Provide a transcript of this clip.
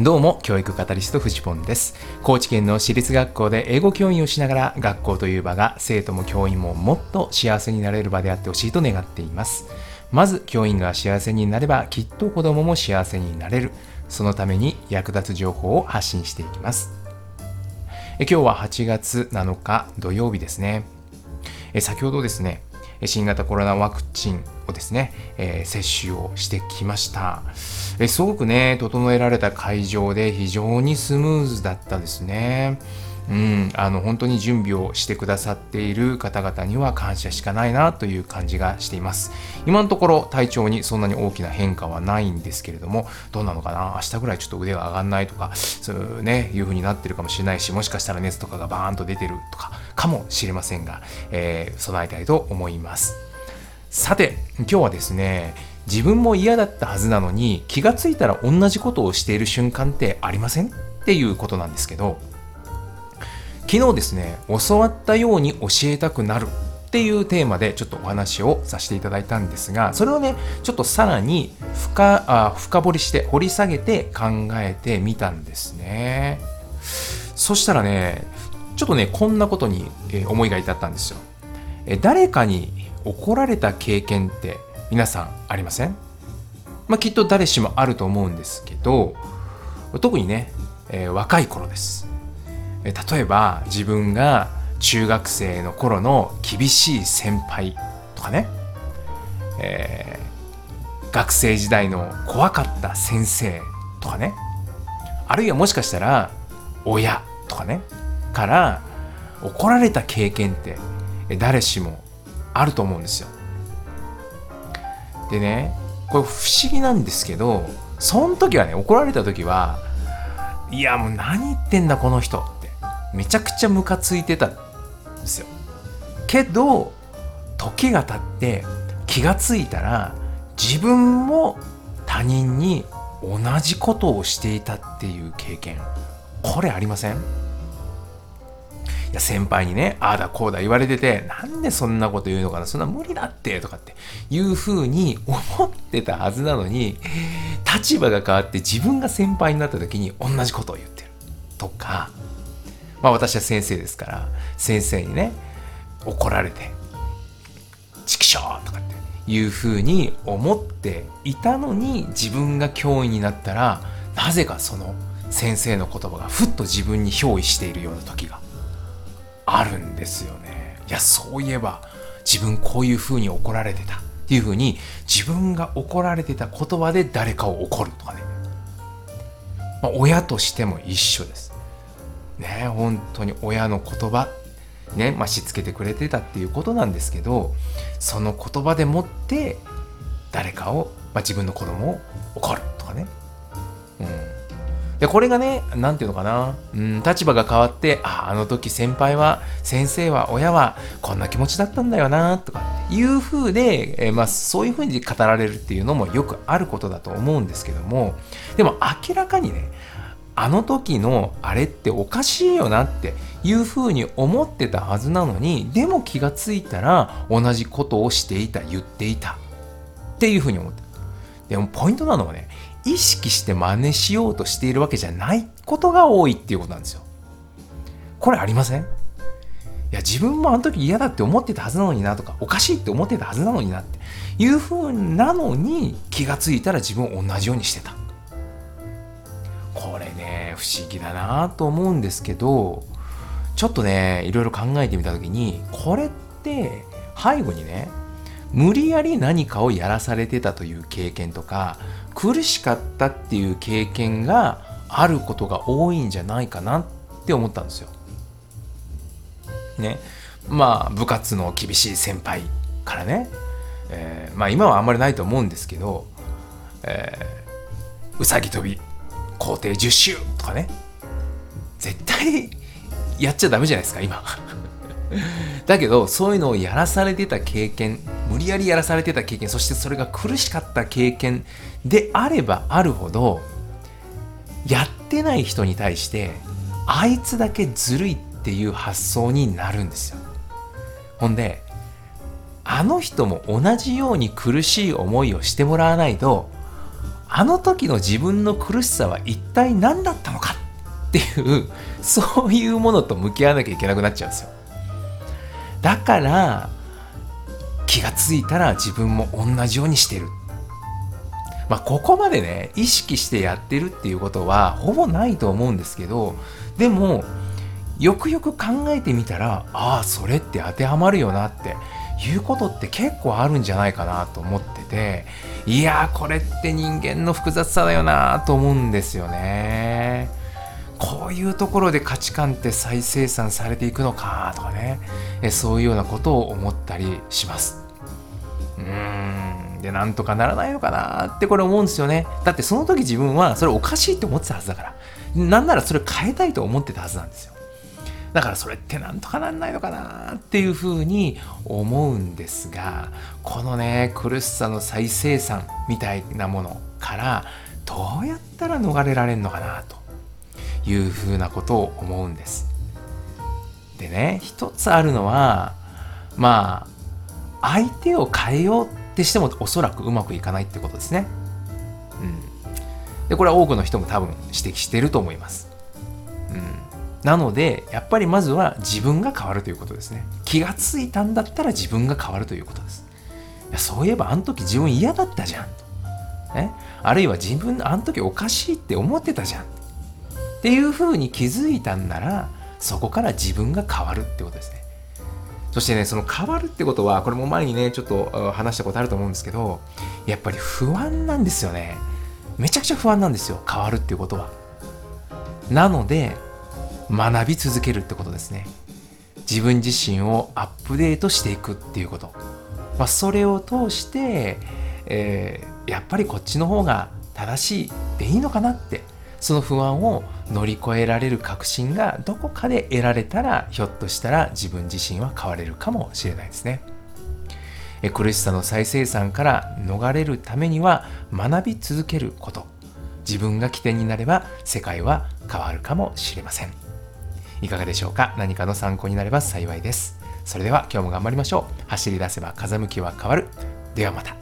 どうも、教育カタリストフジポンです。高知県の私立学校で英語教員をしながら、学校という場が生徒も教員ももっと幸せになれる場であってほしいと願っています。まず、教員が幸せになれば、きっと子供も幸せになれる。そのために役立つ情報を発信していきます。え今日は8月7日土曜日ですね。え先ほどですね、新型コロナワクチンをですね、えー接種をしてきました。えすごくね、整えられた会場で非常にスムーズだったですね。うん、あの本当に準備をしてくださっている方々には感謝しかないなという感じがしています。今のところ体調にそんなに大きな変化はないんですけれども、どうなのかな？明日ぐらいちょっと腕が上がんないとか、そういうね、いう風になってるかもしれないし、もしかしたら熱とかがバーンと出てるとか、かもしれませんが、えー備えたいと思います。さて今日はですね自分も嫌だったはずなのに気がついたら同じことをしている瞬間ってありません？っていうことなんですけど昨日ですね教わったように教えたくなる。っていうテーマでちょっとお話をさせていただいたんですがそれをねちょっとさらに深あ深掘りして掘り下げて考えてみたんですね。そしたらねちょっとねこんなことに思いが至ったんですよ。誰かに怒られた経験って皆さんありません、まあ、きっと誰しもあると思うんですけど特にね、えー若い頃です。え例えば自分が中学生の頃の厳しい先輩とかね、えー学生時代の怖かった先生とかね。あるいはもしかしたら親とかね。から怒られた経験って誰しもあると思うんですよ。でねこれ不思議なんですけどその時はね怒られた時はいやもう何言ってんだこの人ってめちゃくちゃムカついてたんですよ。けど時が経って気がついたら自分も他人に同じことをしていたっていう経験これありません？や先輩にねああだこうだ言われててなんでそんなこと言うのかなそんな無理だってとかっていうふうに思ってたはずなのに立場が変わって自分が先輩になった時に同じことを言ってるとかまあ私は先生ですから先生にね怒られて「チキショー!」とかっていうふうに思っていたのに自分が教員になったらなぜかその先生の言葉がふっと自分に憑依しているような時があるんですよね。いやそういえば自分こういうふうに怒られてたっていうふうに自分が怒られてた言葉で誰かを怒るとかね、まあ、親としても一緒です。ね本当に親の言葉ねまあ、しつけてくれてたっていうことなんですけどその言葉でもって誰かを、まあ、自分の子供を怒るとかね。でこれがね何ていうのかな、うん、立場が変わってああの時先輩は先生は親はこんな気持ちだったんだよなとかっていう風で、えーまあ、そういう風に語られるっていうのもよくあることだと思うんですけどもでも明らかにねあの時のあれっておかしいよなっていう風に思ってたはずなのにでも気がついたら同じことをしていた言っていた。っていう風に思ってでもポイントなのはね意識して真似しようとしているわけじゃないことが多いっていうことなんですよ。これありません？いや自分もあの時嫌だって思ってたはずなのになとかおかしいって思ってたはずなのになっていう風なのに気がついたら自分同じようにしてた。これね不思議だなと思うんですけどちょっとねいろいろ考えてみた時にこれって背後にね無理やり何かをやらされてたという経験とか苦しかったっていう経験があることが多いんじゃないかなって思ったんですよ。ね。まあ部活の厳しい先輩からね、えーまあ今はあんまりないと思うんですけど、えーうさぎ跳び校庭10周とかね。絶対やっちゃダメじゃないですか今。だけどそういうのをやらされてた経験無理やりやらされてた経験そしてそれが苦しかった経験であればあるほどやってない人に対してあいつだけずるいっていう発想になるんですよ。ほんであの人も同じように苦しい思いをしてもらわないとあの時の自分の苦しさは一体何だったのかっていうそういうものと向き合わなきゃいけなくなっちゃうんですよ。だから気がついたら自分も同じようにしてる。まあここまでね意識してやってるっていうことはほぼないと思うんですけどでもよくよく考えてみたらああそれって当てはまるよなっていうことって結構あるんじゃないかなと思ってていやーこれって人間の複雑さだよなと思うんですよね。こういうところで価値観って再生産されていくのかとかねそういうようなことを思ったりします。うん。でなんとかならないのかなってこれ思うんですよね。だってその時自分はそれおかしいって思ってたはずだから。なんならそれ変えたいと思ってたはずなんですよ。だからそれってなんとかなんないのかなっていうふうに思うんですがこのね苦しさの再生産みたいなものからどうやったら逃れられるのかなというふうなことを思うんです。でね一つあるのはまあ相手を変えようってしてもおそらくうまくいかないってことですね。うん。でこれは多くの人も多分指摘してると思います。うん。なのでやっぱりまずは自分が変わるということですね。気がついたんだったら自分が変わるということです。いやそういえばあの時自分嫌だったじゃん。と、ね、あるいは自分あの時おかしいって思ってたじゃん。っていうふうに気づいたんならそこから自分が変わるってことですね。そしてねその変わるってことはこれも前にねちょっと話したことあると思うんですけどやっぱり不安なんですよね。めちゃくちゃ不安なんですよ変わるっていうことは。なので学び続けるってことですね。自分自身をアップデートしていくっていうこと、まあ、それを通して、えー、やっぱりこっちの方が正しいでいいのかなってその不安を乗り越えられる確信がどこかで得られたらひょっとしたら自分自身は変われるかもしれないですね。苦しさの再生産から逃れるためには学び続けること。自分が起点になれば世界は変わるかもしれません。いかがでしょうか？何かの参考になれば幸いです。それでは今日も頑張りましょう。走り出せば風向きは変わる。ではまた。